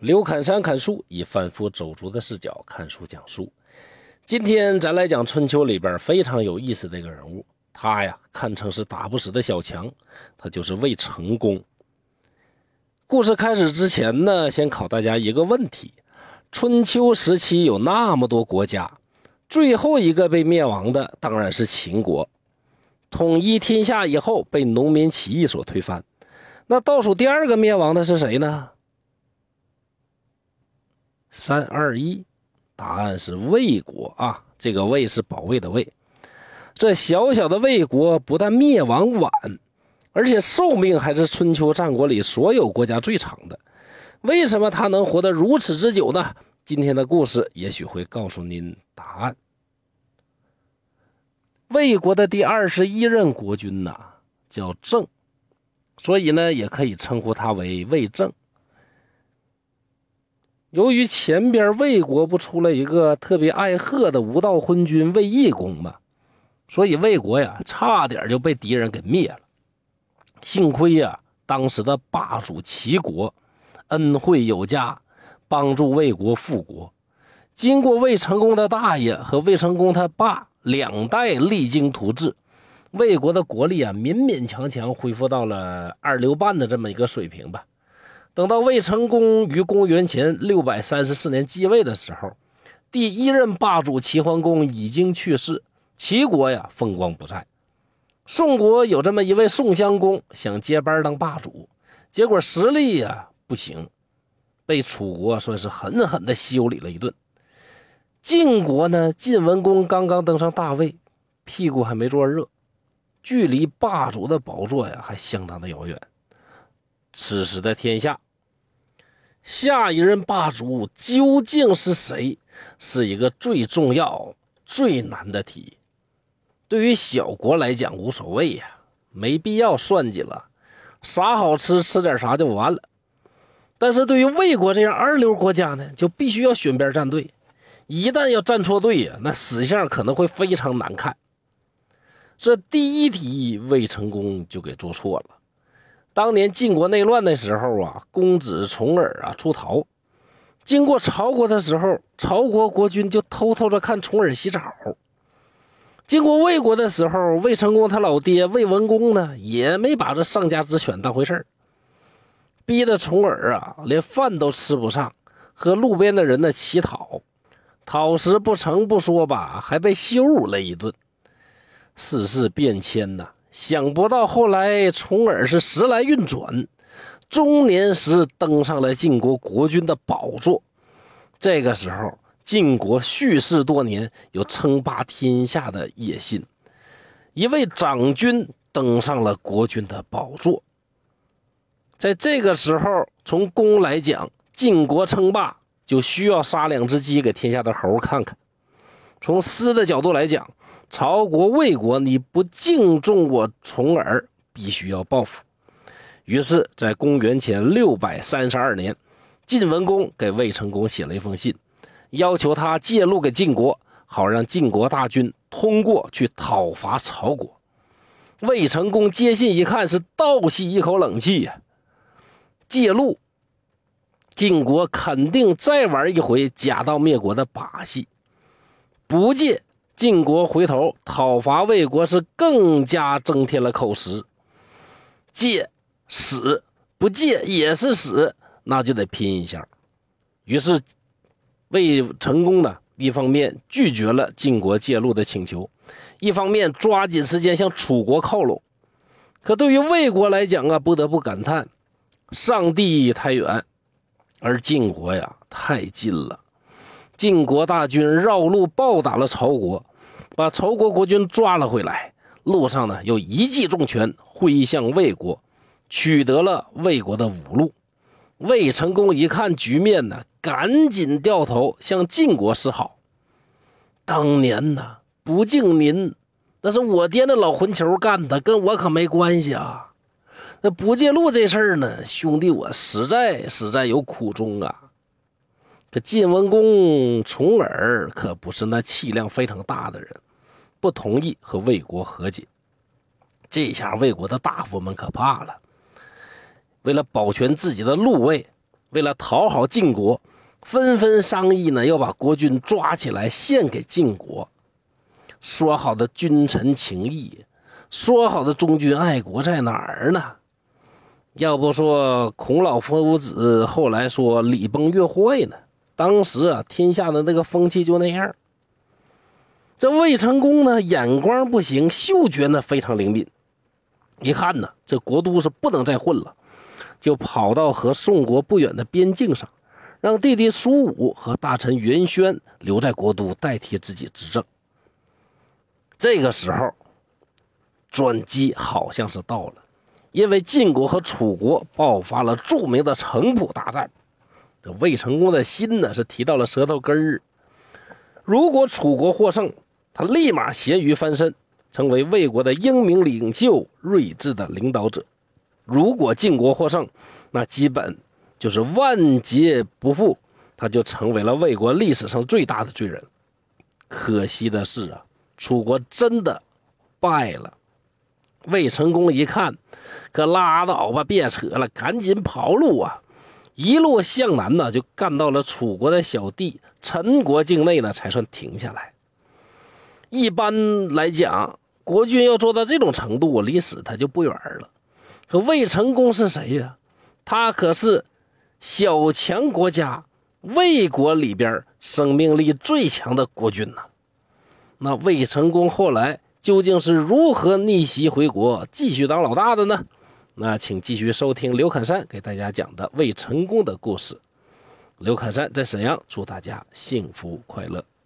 刘侃山砍书，以贩夫走卒的视角看书讲书。今天咱来讲春秋里边非常有意思的一个人物，他呀堪称是打不死的小强，他就是魏成功。故事开始之前呢，先考大家一个问题：春秋时期有那么多国家，最后一个被灭亡的当然是秦国。统一天下以后，被农民起义所推翻。那倒数第二个灭亡的是谁呢？三二一，答案是魏国啊！这个“魏”是保卫的“魏”。这小小的魏国不但灭亡晚，而且寿命还是春秋战国里所有国家最长的。为什么他能活得如此之久呢？今天的故事也许会告诉您答案。魏国的第二十一任国君呐，叫郑，所以呢，也可以称呼他为魏郑。由于前边魏国不出了一个特别爱喝的无道昏君魏懿公嘛，所以魏国呀，差点就被敌人给灭了。幸亏呀，当时的霸主齐国恩惠有加，帮助魏国复国。经过魏成功的大爷和魏成功他爸。两代励精图治，魏国的国力啊，勉勉强强恢复到了二流半的这么一个水平吧。等到魏成功于公元前六百三十四年继位的时候，第一任霸主齐桓公已经去世，齐国呀风光不再。宋国有这么一位宋襄公，想接班当霸主，结果实力呀不行，被楚国算是狠狠的修理了一顿。晋国呢？晋文公刚刚登上大位，屁股还没坐热，距离霸主的宝座呀还相当的遥远。此时的天下，下一任霸主究竟是谁，是一个最重要、最难的题。对于小国来讲无所谓呀，没必要算计了，啥好吃吃点啥就完了。但是对于魏国这样二流国家呢，就必须要选边站队。一旦要站错队呀，那死相可能会非常难看。这第一题魏成功就给做错了。当年晋国内乱的时候啊，公子重耳啊出逃，经过曹国的时候，曹国国君就偷偷的看重耳洗澡。经过魏国的时候，魏成功他老爹魏文公呢，也没把这上家之犬当回事逼得重耳啊连饭都吃不上，和路边的人呢乞讨。讨食不成不说吧，还被羞辱了一顿。世事变迁呐，想不到后来重耳是时来运转，中年时登上了晋国国君的宝座。这个时候，晋国蓄势多年，有称霸天下的野心。一位长君登上了国君的宝座。在这个时候，从公来讲，晋国称霸。就需要杀两只鸡给天下的猴看看。从私的角度来讲，曹国、魏国你不敬重我重耳，必须要报复。于是，在公元前六百三十二年，晋文公给魏成功写了一封信，要求他借路给晋国，好让晋国大军通过去讨伐曹国。魏成功接信一看，是倒吸一口冷气呀，借路。晋国肯定再玩一回假道灭国的把戏，不借晋国回头讨伐魏国是更加增添了口实。借死不借也是死，那就得拼一下。于是魏成功呢，一方面拒绝了晋国借路的请求，一方面抓紧时间向楚国靠拢。可对于魏国来讲啊，不得不感叹：上帝太远。而晋国呀，太近了。晋国大军绕路暴打了曹国，把曹国国君抓了回来。路上呢，又一记重拳挥向魏国，取得了魏国的五路。魏成功一看局面呢，赶紧掉头向晋国示好。当年呢，不敬您，那是我爹那老混球干的，跟我可没关系啊。那不借路这事儿呢，兄弟，我实在实在有苦衷啊。这晋文公重耳可不是那气量非常大的人，不同意和魏国和解。这下魏国的大夫们可怕了。为了保全自己的禄位，为了讨好晋国，纷纷商议呢，要把国君抓起来献给晋国。说好的君臣情谊，说好的忠君爱国在哪儿呢？要不说孔老夫子后来说礼崩乐坏呢？当时啊，天下的那个风气就那样。这魏成功呢，眼光不行，嗅觉呢非常灵敏，一看呢，这国都是不能再混了，就跑到和宋国不远的边境上，让弟弟苏武和大臣袁轩留在国都，代替自己执政。这个时候，转机好像是到了，因为晋国和楚国爆发了著名的城濮大战，这魏成功的心呢是提到了舌头根儿。如果楚国获胜，他立马咸鱼翻身，成为魏国的英明领袖、睿智的领导者；如果晋国获胜，那基本就是万劫不复，他就成为了魏国历史上最大的罪人。可惜的是啊。楚国真的败了，魏成功一看，可拉倒吧，别扯了，赶紧跑路啊！一路向南呢，就干到了楚国的小弟陈国境内呢，才算停下来。一般来讲，国君要做到这种程度，离死他就不远了。可魏成功是谁呀？他可是小强国家魏国里边生命力最强的国君呐。那魏成功后来究竟是如何逆袭回国，继续当老大的呢？那请继续收听刘侃山给大家讲的魏成功的故事。刘侃山在沈阳，祝大家幸福快乐。